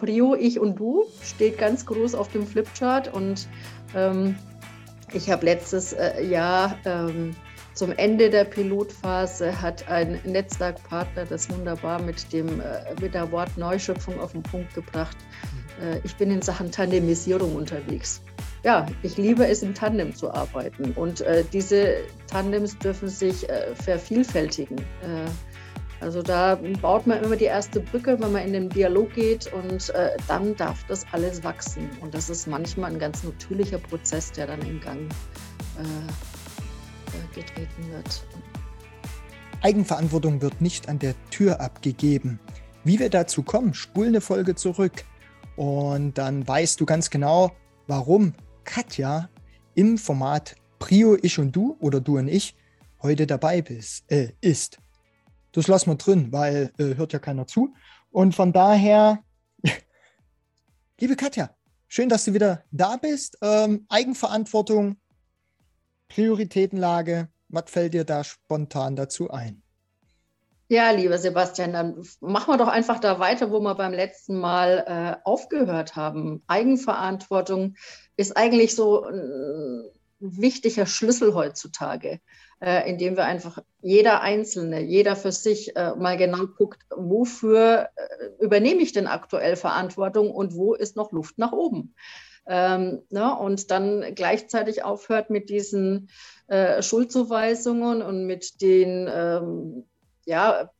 Prio, ich und du steht ganz groß auf dem Flipchart und ähm, ich habe letztes äh, Jahr ähm, zum Ende der Pilotphase hat ein Netzwerkpartner das wunderbar mit, dem, äh, mit der Wort Neuschöpfung auf den Punkt gebracht. Äh, ich bin in Sachen Tandemisierung unterwegs. Ja, ich liebe es, im Tandem zu arbeiten und äh, diese Tandems dürfen sich äh, vervielfältigen. Also da baut man immer die erste Brücke, wenn man in den Dialog geht und äh, dann darf das alles wachsen. Und das ist manchmal ein ganz natürlicher Prozess, der dann in Gang äh, äh, getreten wird. Eigenverantwortung wird nicht an der Tür abgegeben. Wie wir dazu kommen, spul eine Folge zurück und dann weißt du ganz genau, warum Katja im Format Prio Ich und Du oder Du und Ich heute dabei bist, äh, ist. Das lassen wir drin, weil äh, hört ja keiner zu. Und von daher, liebe Katja, schön, dass du wieder da bist. Ähm, Eigenverantwortung, Prioritätenlage, was fällt dir da spontan dazu ein? Ja, lieber Sebastian, dann machen wir doch einfach da weiter, wo wir beim letzten Mal äh, aufgehört haben. Eigenverantwortung ist eigentlich so ein wichtiger Schlüssel heutzutage äh, indem wir einfach jeder Einzelne, jeder für sich äh, mal genau guckt, wofür äh, übernehme ich denn aktuell Verantwortung und wo ist noch Luft nach oben. Ähm, ne, und dann gleichzeitig aufhört mit diesen äh, Schuldzuweisungen und mit den ähm, ja,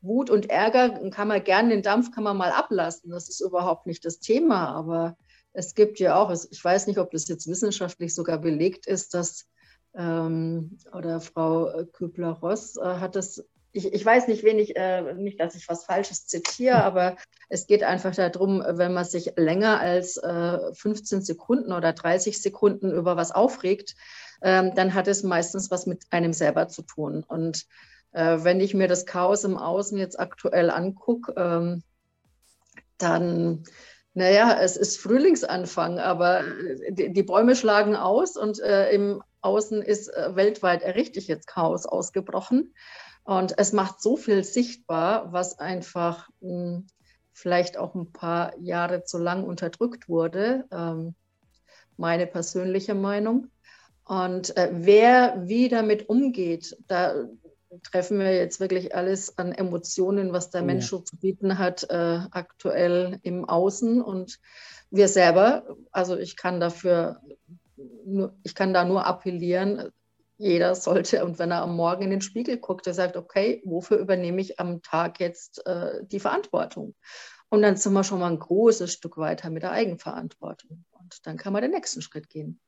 Wut und Ärger kann man gerne den Dampf kann man mal ablassen. Das ist überhaupt nicht das Thema. Aber es gibt ja auch, ich weiß nicht, ob das jetzt wissenschaftlich sogar belegt ist, dass ähm, oder Frau äh, Kübler-Ross äh, hat es, ich, ich, weiß nicht, wen ich, äh, nicht, dass ich was Falsches zitiere, hm. aber es geht einfach darum, wenn man sich länger als äh, 15 Sekunden oder 30 Sekunden über was aufregt, ähm, dann hat es meistens was mit einem selber zu tun. Und äh, wenn ich mir das Chaos im Außen jetzt aktuell angucke, ähm, dann naja, es ist Frühlingsanfang, aber äh, die, die Bäume schlagen aus und äh, im Außen ist äh, weltweit richtig jetzt Chaos ausgebrochen. Und es macht so viel sichtbar, was einfach mh, hm, vielleicht auch ein paar Jahre zu lang unterdrückt wurde. Ähm, meine persönliche Meinung. Und äh, wer wie damit umgeht, da treffen wir jetzt wirklich alles an Emotionen, was der oh Mensch so zu bieten hat, äh, aktuell im Außen. Und wir selber, also ich kann dafür nur, ich kann da nur appellieren, jeder sollte, und wenn er am Morgen in den Spiegel guckt, er sagt, okay, wofür übernehme ich am Tag jetzt äh, die Verantwortung? Und dann sind wir schon mal ein großes Stück weiter mit der Eigenverantwortung. Und dann kann man den nächsten Schritt gehen.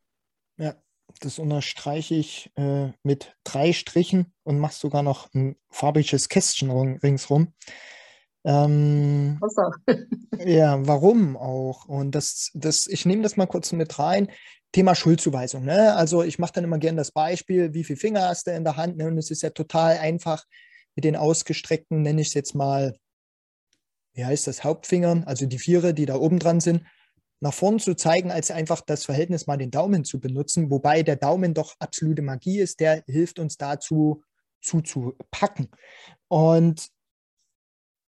Ja, das unterstreiche ich äh, mit drei Strichen und mache sogar noch ein farbiges Kästchen ringsrum. Ähm, ja, warum auch? Und das, das, ich nehme das mal kurz mit rein. Thema Schuldzuweisung. Ne? Also ich mache dann immer gerne das Beispiel, wie viele Finger hast du in der Hand? Ne? Und es ist ja total einfach mit den ausgestreckten, nenne ich es jetzt mal, wie heißt das, Hauptfingern, also die Viere, die da oben dran sind, nach vorn zu zeigen, als einfach das Verhältnis mal den Daumen zu benutzen, wobei der Daumen doch absolute Magie ist, der hilft uns dazu zuzupacken. Und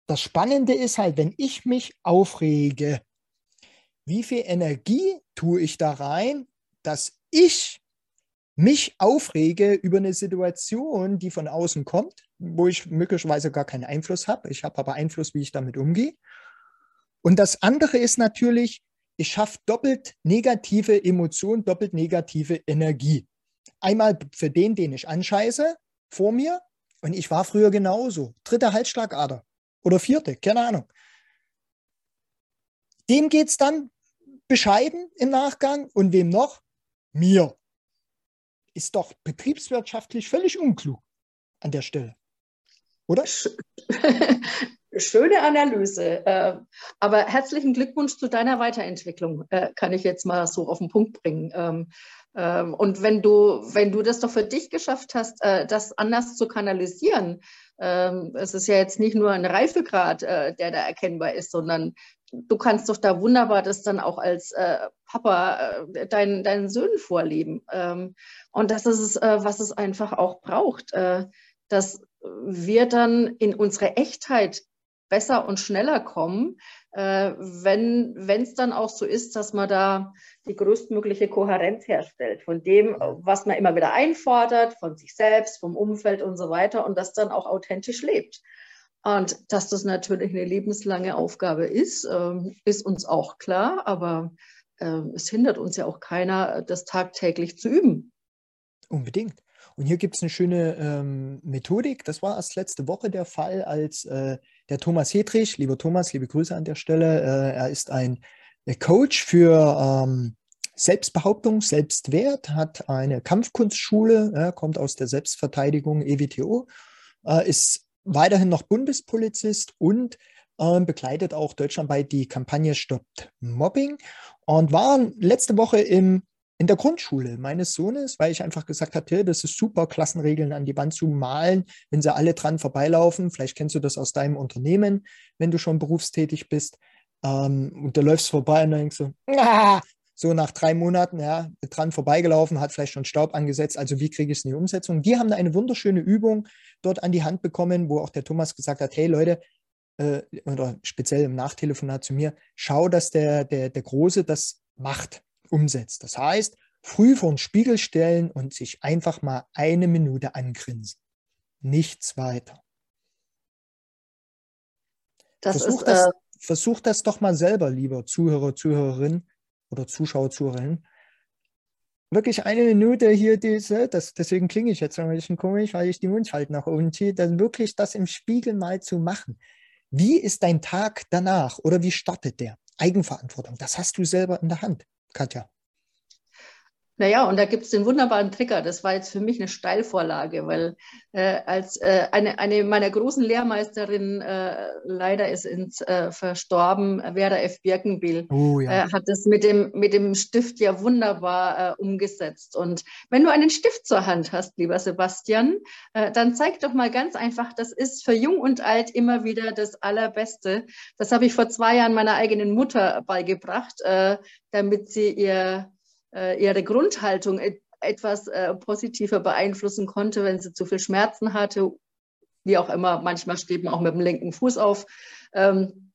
das Spannende ist halt, wenn ich mich aufrege, wie viel Energie tue ich da rein, dass ich mich aufrege über eine Situation, die von außen kommt, wo ich möglicherweise gar keinen Einfluss habe. Ich habe aber Einfluss, wie ich damit umgehe. Und das andere ist natürlich, ich schaffe doppelt negative Emotionen, doppelt negative Energie. Einmal für den, den ich anscheiße, vor mir. Und ich war früher genauso. Dritte Halsschlagader oder vierte, keine Ahnung. Dem geht es dann bescheiden im Nachgang und wem noch? Mir. Ist doch betriebswirtschaftlich völlig unklug an der Stelle. Oder? Schöne Analyse. Äh, aber herzlichen Glückwunsch zu deiner Weiterentwicklung, äh, kann ich jetzt mal so auf den Punkt bringen. Ähm, ähm, und wenn du, wenn du das doch für dich geschafft hast, äh, das anders zu kanalisieren, ähm, es ist ja jetzt nicht nur ein Reifegrad, der da erkennbar ist, sondern du kannst doch da wunderbar das dann auch als äh, Papa äh, deinen, deinen Söhnen vorleben. Ähm, und das ist es, äh, was es einfach auch braucht, äh, dass wir dann in unsere Echtheit besser und schneller kommen, äh, wenn es dann auch so ist, dass man da die größtmögliche Kohärenz herstellt von dem, was man immer wieder einfordert, von sich selbst, vom Umfeld und so weiter und das dann auch authentisch lebt. Und dass das natürlich eine lebenslange Aufgabe ist, ähm, ist uns auch klar, aber äh, es hindert uns ja auch keiner, das tagtäglich zu üben. Unbedingt. Und hier gibt es eine schöne ähm, Methodik. Das war erst letzte Woche der Fall, als äh, der Thomas Hedrich, lieber Thomas, liebe Grüße an der Stelle, äh, er ist ein äh, Coach für ähm, Selbstbehauptung, Selbstwert, hat eine Kampfkunstschule, äh, kommt aus der Selbstverteidigung EWTO, äh, ist weiterhin noch Bundespolizist und äh, begleitet auch deutschlandweit die Kampagne Stoppt Mobbing und war letzte Woche im in der Grundschule meines Sohnes, weil ich einfach gesagt habe, das ist super, Klassenregeln an die Wand zu malen, wenn sie alle dran vorbeilaufen. Vielleicht kennst du das aus deinem Unternehmen, wenn du schon berufstätig bist. Ähm, und da läufst vorbei und dann denkst du, ah! so nach drei Monaten, ja, dran vorbeigelaufen, hat vielleicht schon Staub angesetzt. Also wie kriege ich es in die Umsetzung? Die haben da eine wunderschöne Übung dort an die Hand bekommen, wo auch der Thomas gesagt hat, hey Leute, äh, oder speziell im Nachtelefonat zu mir, schau, dass der, der, der Große das macht umsetzt. Das heißt, früh vor den Spiegel stellen und sich einfach mal eine Minute angrinsen. Nichts weiter. Das versuch, ist, das, äh, versuch das doch mal selber, lieber Zuhörer, Zuhörerin oder Zuschauer, Zuhörerin. Wirklich eine Minute hier diese, das, deswegen klinge ich jetzt ein bisschen komisch, weil ich die Mundschalten nach oben ziehe, dann wirklich das im Spiegel mal zu machen. Wie ist dein Tag danach oder wie startet der? Eigenverantwortung, das hast du selber in der Hand. Katja. Naja, und da gibt es den wunderbaren Trigger. Das war jetzt für mich eine Steilvorlage, weil äh, als äh, eine, eine meiner großen Lehrmeisterinnen äh, leider ist ins äh, verstorben, Vera F. Birkenbiel, oh, ja. Äh, hat das mit dem, mit dem Stift ja wunderbar äh, umgesetzt. Und wenn du einen Stift zur Hand hast, lieber Sebastian, dann zeig doch mal ganz einfach, das ist für Jung und Alt immer wieder das Allerbeste. Das habe ich vor zwei Jahren meiner eigenen Mutter beigebracht, damit sie ihr ihre Grundhaltung et etwas äh, positiver beeinflussen konnte, wenn sie zu viel Schmerzen hatte, wie auch immer. Manchmal steht man auch mit dem linken Fuß auf. Ähm,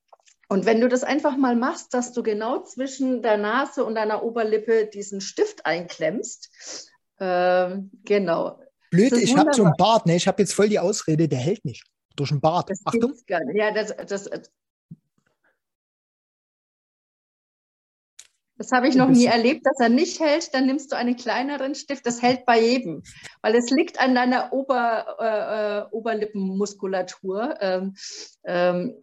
und wenn du das einfach mal machst, dass du genau zwischen der Nase und deiner Oberlippe diesen Stift einklemmst, äh, genau. Blöd, ich habe so einen Bart, ne? ich habe jetzt voll die Ausrede, der hält nicht. Durch den Bart. Das Achtung. Ja, das, das, Das habe ich noch nie erlebt, dass er nicht hält. Dann nimmst du einen kleineren Stift. Das hält bei jedem, weil es liegt an deiner Ober, äh, äh Oberlippenmuskulatur. Ähm, ähm,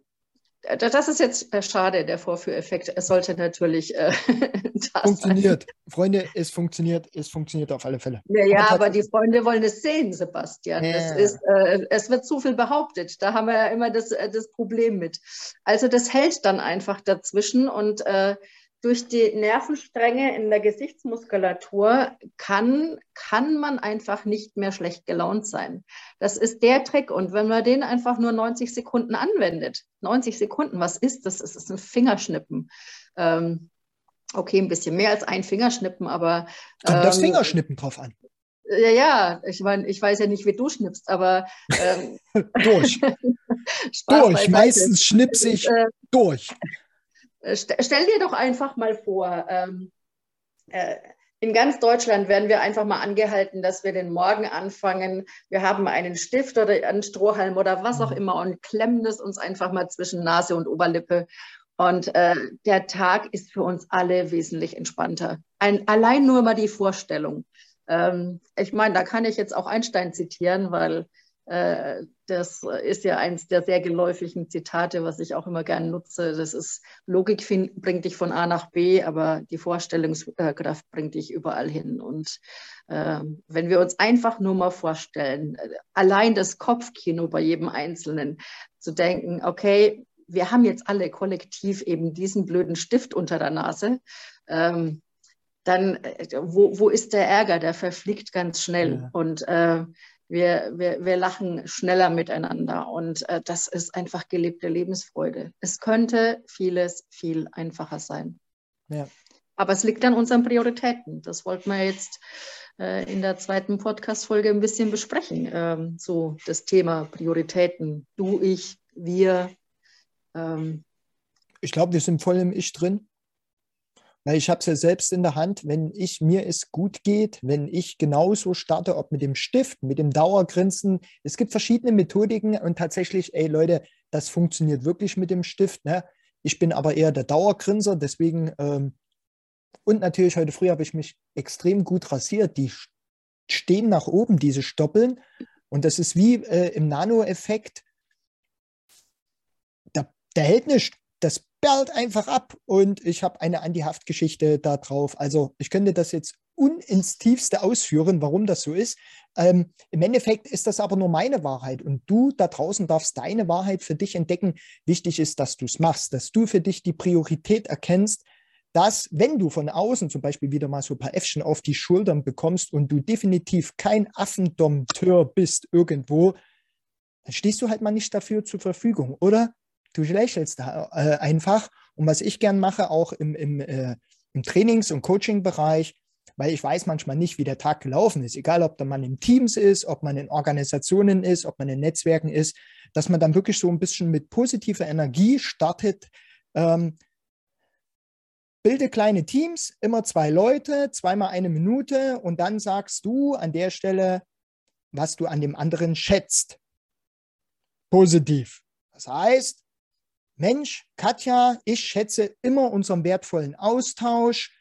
das ist jetzt schade, der Vorführeffekt. Es sollte natürlich äh, funktioniert. Sein. Freunde, es funktioniert, es funktioniert auf alle Fälle. Ja, ja aber, aber die Freunde wollen es sehen, Sebastian. Ja. Es, ist, äh, es wird zu viel behauptet. Da haben wir ja immer das, äh, das Problem mit. Also das hält dann einfach dazwischen und äh, durch die Nervenstränge in der Gesichtsmuskulatur kann, kann man einfach nicht mehr schlecht gelaunt sein. Das ist der Trick. Und wenn man den einfach nur 90 Sekunden anwendet, 90 Sekunden, was ist das? Es ist ein Fingerschnippen. Ähm, okay, ein bisschen mehr als ein Fingerschnippen, aber. Kommt ähm, das Fingerschnippen drauf an? Ja, ja, ich meine, ich weiß ja nicht, wie du schnippst, aber. Ähm, durch. durch. Meistens schnippse ich äh, durch. Äh, stell dir doch einfach mal vor, ähm, äh, in ganz Deutschland werden wir einfach mal angehalten, dass wir den Morgen anfangen. Wir haben einen Stift oder einen Strohhalm oder was auch mhm. immer und klemmen es uns einfach mal zwischen Nase und Oberlippe. Und äh, der Tag ist für uns alle wesentlich entspannter. Ein, allein nur mal die Vorstellung. Ähm, ich meine, da kann ich jetzt auch Einstein zitieren, weil das ist ja eins der sehr geläufigen Zitate, was ich auch immer gerne nutze. Das ist, Logik bringt dich von A nach B, aber die Vorstellungskraft bringt dich überall hin. Und äh, wenn wir uns einfach nur mal vorstellen, allein das Kopfkino bei jedem Einzelnen zu denken, okay, wir haben jetzt alle kollektiv eben diesen blöden Stift unter der Nase. Ähm, dann, äh, wo, wo ist der Ärger? Der verfliegt ganz schnell. Ja. Und äh, wir, wir, wir lachen schneller miteinander und äh, das ist einfach gelebte Lebensfreude. Es könnte vieles viel einfacher sein. Ja. Aber es liegt an unseren Prioritäten. Das wollten wir jetzt äh, in der zweiten Podcast-Folge ein bisschen besprechen. Ähm, so das Thema Prioritäten. Du, ich, wir. Ähm, Ich glaube, wir sind voll im Ich drin. Weil ich habe es ja selbst in der Hand, wenn ich mir es gut geht, wenn ich genauso starte, ob mit dem Stift, mit dem Dauergrinsen. Es gibt verschiedene Methodiken und tatsächlich, ey Leute, das funktioniert wirklich mit dem Stift. Ne? Ich bin aber eher der Dauergrinser, deswegen ähm, und natürlich heute früh habe ich mich extrem gut rasiert. Die stehen nach oben, diese Stoppeln. Und das ist wie äh, im Nano-Effekt. Da, da hält nichts. Das perlt einfach ab und ich habe eine Anti-Haft-Geschichte da drauf. Also ich könnte das jetzt ins Tiefste ausführen, warum das so ist. Ähm, Im Endeffekt ist das aber nur meine Wahrheit und du da draußen darfst deine Wahrheit für dich entdecken. Wichtig ist, dass du es machst, dass du für dich die Priorität erkennst, dass wenn du von außen zum Beispiel wieder mal so ein paar Äffchen auf die Schultern bekommst und du definitiv kein Affendompteur bist irgendwo, dann stehst du halt mal nicht dafür zur Verfügung, oder? Du lächelst da äh, einfach. Und was ich gern mache, auch im, im, äh, im Trainings- und Coaching-Bereich, weil ich weiß manchmal nicht, wie der Tag gelaufen ist, egal ob da man in Teams ist, ob man in Organisationen ist, ob man in Netzwerken ist, dass man dann wirklich so ein bisschen mit positiver Energie startet, ähm, bilde kleine Teams, immer zwei Leute, zweimal eine Minute und dann sagst du an der Stelle, was du an dem anderen schätzt. Positiv. Das heißt, Mensch, Katja, ich schätze immer unseren wertvollen Austausch,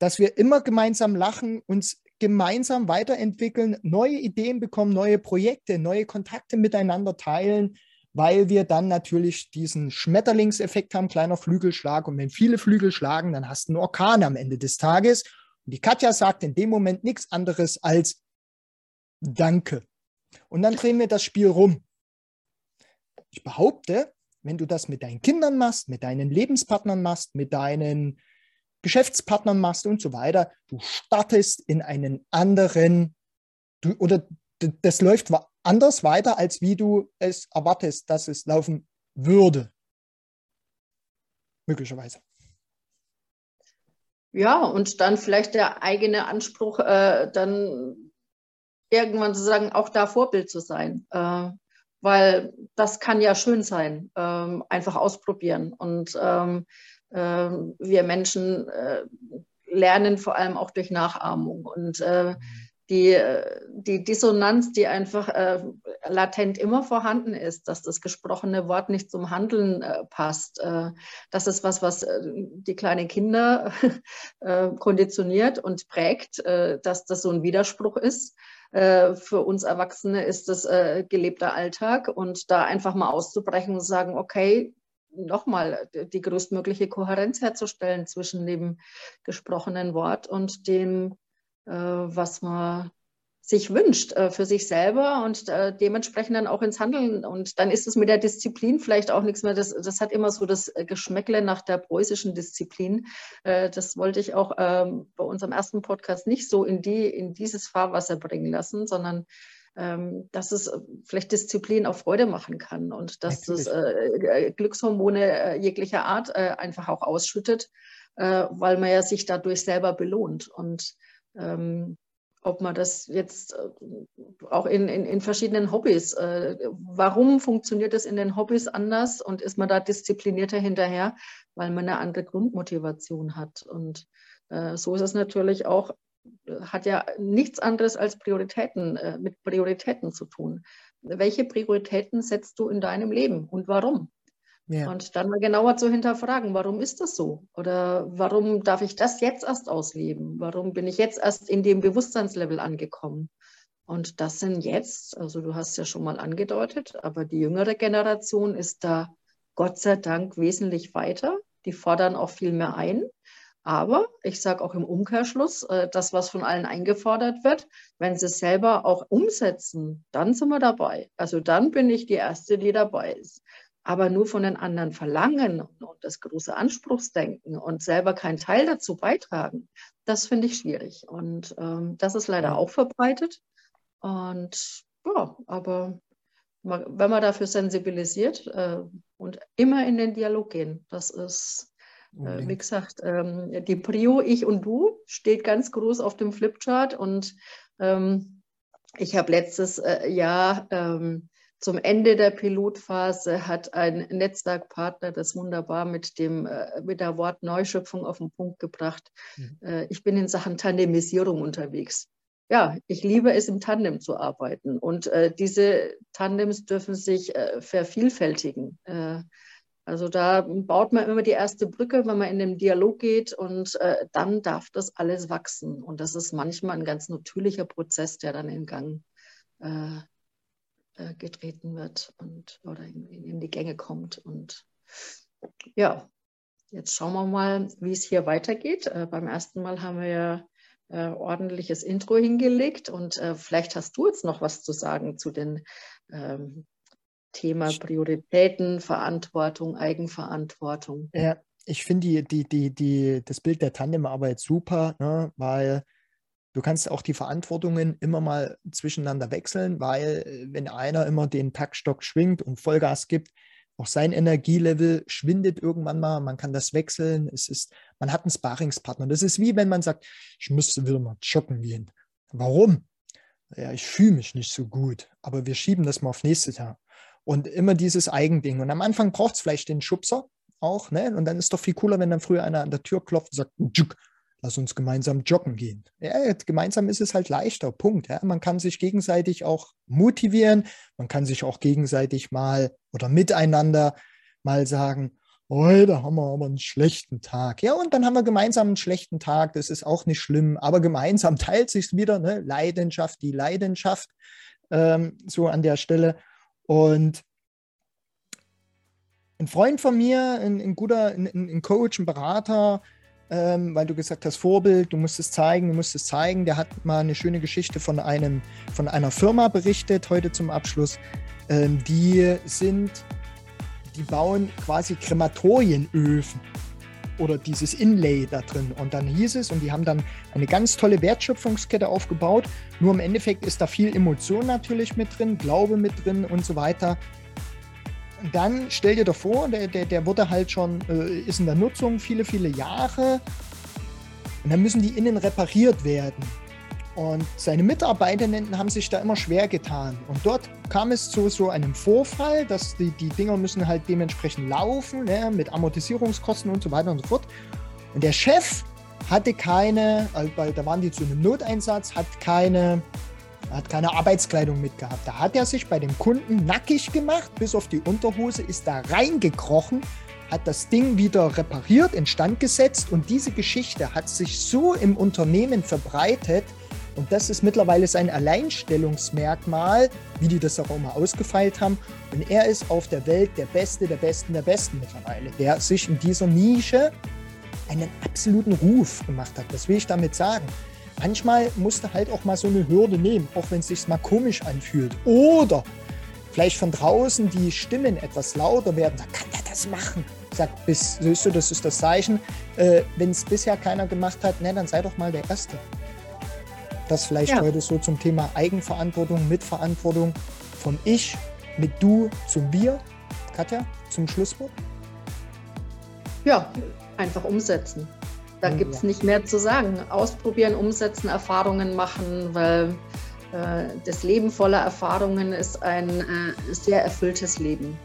dass wir immer gemeinsam lachen, uns gemeinsam weiterentwickeln, neue Ideen bekommen, neue Projekte, neue Kontakte miteinander teilen, weil wir dann natürlich diesen Schmetterlingseffekt haben, kleiner Flügelschlag. Und wenn viele Flügel schlagen, dann hast du einen Orkan am Ende des Tages. Und die Katja sagt in dem Moment nichts anderes als Danke. Und dann drehen wir das Spiel rum. Ich behaupte, wenn du das mit deinen Kindern machst, mit deinen Lebenspartnern machst, mit deinen Geschäftspartnern machst und so weiter, du startest in einen anderen, du, oder das läuft anders weiter, als wie du es erwartest, dass es laufen würde. Möglicherweise. Ja, und dann vielleicht der eigene Anspruch, äh, dann irgendwann zu sagen, auch da Vorbild zu sein. Äh, weil das kann ja schön sein, äh, einfach ausprobieren. Und ähm, ähm, wir Menschen äh, lernen vor allem auch durch Nachahmung. Und äh, mhm die, die Dissonanz, die einfach äh, latent immer vorhanden ist, dass das gesprochene Wort nicht zum Handeln äh, passt. Äh, das ist was, was äh, die kleinen Kinder äh, konditioniert und prägt, äh, dass das so ein Widerspruch ist. Für uns Erwachsene ist das gelebter Alltag. Und da einfach mal auszubrechen und sagen, okay, nochmal die größtmögliche Kohärenz herzustellen zwischen dem gesprochenen Wort und dem äh, was man sich wünscht äh, für sich selber und äh, dementsprechend dann auch ins Handeln. Und dann ist es mit der Disziplin vielleicht auch nichts mehr. Das, das hat immer so das Geschmäckle nach der preußischen Disziplin. das wollte ich auch ähm, bei unserem ersten Podcast nicht so in, die, in dieses Fahrwasser bringen lassen, sondern ähm, dass es vielleicht Disziplin auch Freude machen kann und dass Natürlich. das Glückshormone jeglicher Art einfach auch ausschüttet, weil man ja sich dadurch selber belohnt. Und ähm, ob man das jetzt äh, auch in, in, in verschiedenen Hobbys, äh, warum funktioniert das in den Hobbys anders und ist man da disziplinierter hinterher, weil man eine andere Grundmotivation hat. Und äh, so ist es natürlich auch, hat ja nichts anderes als Prioritäten, äh, mit Prioritäten zu tun. Welche Prioritäten setzt du in deinem Leben und warum? Ja. Und dann mal genauer zu hinterfragen, warum ist das so? Oder warum darf ich das jetzt erst ausleben? Warum bin ich jetzt erst in dem Bewusstseinslevel angekommen? Und das sind jetzt, also du hast ja schon mal angedeutet, aber die jüngere Generation ist da Gott sei Dank wesentlich weiter. Die fordern auch viel mehr ein. Aber ich sage auch im Umkehrschluss, äh, das, was von allen eingefordert wird, wenn sie es selber auch umsetzen, dann sind wir dabei. Also dann bin ich die Erste, die dabei ist aber nur von den anderen verlangen und das große Anspruchsdenken und selber keinen Teil dazu beitragen, das finde ich schwierig. Und ähm, das ist leider auch verbreitet. Und ja, aber wenn man dafür sensibilisiert äh, und immer in den Dialog gehen, das ist, äh, wie gesagt, ähm, die Prio Ich und Du steht ganz groß auf dem Flipchart und ähm, ich habe letztes äh, Jahr ähm, zum Ende der Pilotphase hat ein Netzwerkpartner das wunderbar mit, dem, äh, mit der Wort Neuschöpfung auf den Punkt gebracht. Mhm. Äh, ich bin in Sachen Tandemisierung unterwegs. Ja, ich liebe es, im Tandem zu arbeiten. Und äh, diese Tandems dürfen sich äh, vervielfältigen. Äh, also da baut man immer die erste Brücke, wenn man in den Dialog geht und äh, dann darf das alles wachsen. Und das ist manchmal ein ganz natürlicher Prozess, der dann in Gang äh, getreten wird und oder in, in, die Gänge kommt. Und ja, jetzt schauen wir mal, wie es hier weitergeht. Äh, beim ersten Mal haben wir ja äh, ordentliches Intro hingelegt und äh, vielleicht hast du jetzt noch was zu sagen zu den ähm, Thema Prioritäten, Verantwortung, Eigenverantwortung. Ja, ich finde die, die, die, die, das Bild der Tandemarbeit super, ne, weil du kannst auch die Verantwortungen immer mal zwischeneinander wechseln, weil äh, wenn einer immer den Taktstock schwingt und Vollgas gibt, auch sein Energielevel schwindet irgendwann mal, man kann das wechseln, es ist, man hat einen Sparingspartner. Das ist wie wenn man sagt, ich müsste wieder mal joggen gehen. Warum? Ja, ich fühle mich nicht so gut, aber wir schieben das mal auf nächstes Jahr. Und immer dieses Eigending. Und am Anfang braucht es vielleicht den Schubser auch, ne? Und dann ist doch viel cooler, wenn dann früher einer an der Tür klopft und sagt, lass uns gemeinsam joggen gehen. Ja, gemeinsam ist es halt leichter. Punkt. Ja. Man kann sich gegenseitig auch motivieren, man kann sich auch gegenseitig mal oder miteinander mal sagen, heute haben wir aber einen schlechten Tag. Ja, und dann haben wir gemeinsam einen schlechten Tag. Das ist auch nicht schlimm, aber gemeinsam teilt sich wieder, ne? Leidenschaft, die Leidenschaft, ähm, so an der Stelle. Und ein Freund von mir, ein, ein guter ein, ein, Coach, ein Berater, ähm, weil du gesagt hast, Vorbild, du musst es zeigen, du musst es zeigen, der hat mal eine schöne Geschichte von, einem, von einer Firma berichtet, heute zum Abschluss. Ähm, die sind, die bauen quasi Krematorienöfen oder dieses Inlay da drin. Und dann hieß es, und die haben dann eine ganz tolle Wertschöpfungskette aufgebaut. Nur im Endeffekt ist da viel Emotion natürlich mit drin, Glaube mit drin und so weiter. Dann stell dir doch vor, der, der, der wurde halt schon, äh, ist in der Nutzung viele, viele Jahre. Und dann müssen die innen repariert werden. Und seine Mitarbeitenden haben sich da immer schwer getan. Und dort kam es zu so einem Vorfall, dass die, die Dinger müssen halt dementsprechend laufen, ne, mit Amortisierungskosten und so weiter und so fort. Und der Chef hatte keine, weil da waren die zu einem Noteinsatz, hat keine, hat keine Arbeitskleidung mitgehabt. Da hat er sich bei dem Kunden nackig gemacht, bis auf die Unterhose, ist da reingekrochen, hat das Ding wieder repariert, instand gesetzt und diese Geschichte hat sich so im Unternehmen verbreitet, und das ist mittlerweile sein Alleinstellungsmerkmal, wie die das auch immer ausgefeilt haben. Und er ist auf der Welt der Beste, der Besten, der Besten mittlerweile, der sich in dieser Nische einen absoluten Ruf gemacht hat. Das will ich damit sagen. Manchmal musste halt auch mal so eine Hürde nehmen, auch wenn es sich mal komisch anfühlt. Oder vielleicht von draußen die Stimmen etwas lauter werden. Da kann der das machen. Sagt, bis, siehst du, das ist das Zeichen. Äh, wenn es bisher keiner gemacht hat, ne, dann sei doch mal der Erste. Das vielleicht ja. heute so zum Thema Eigenverantwortung, Mitverantwortung vom Ich mit Du zum Wir. Katja, zum Schlusswort? Ja, einfach umsetzen. Da hm, gibt es nicht mehr zu sagen. Ausprobieren, umsetzen, Erfahrungen machen, weil äh, das Leben voller Erfahrungen ist ein äh, sehr erfülltes Leben.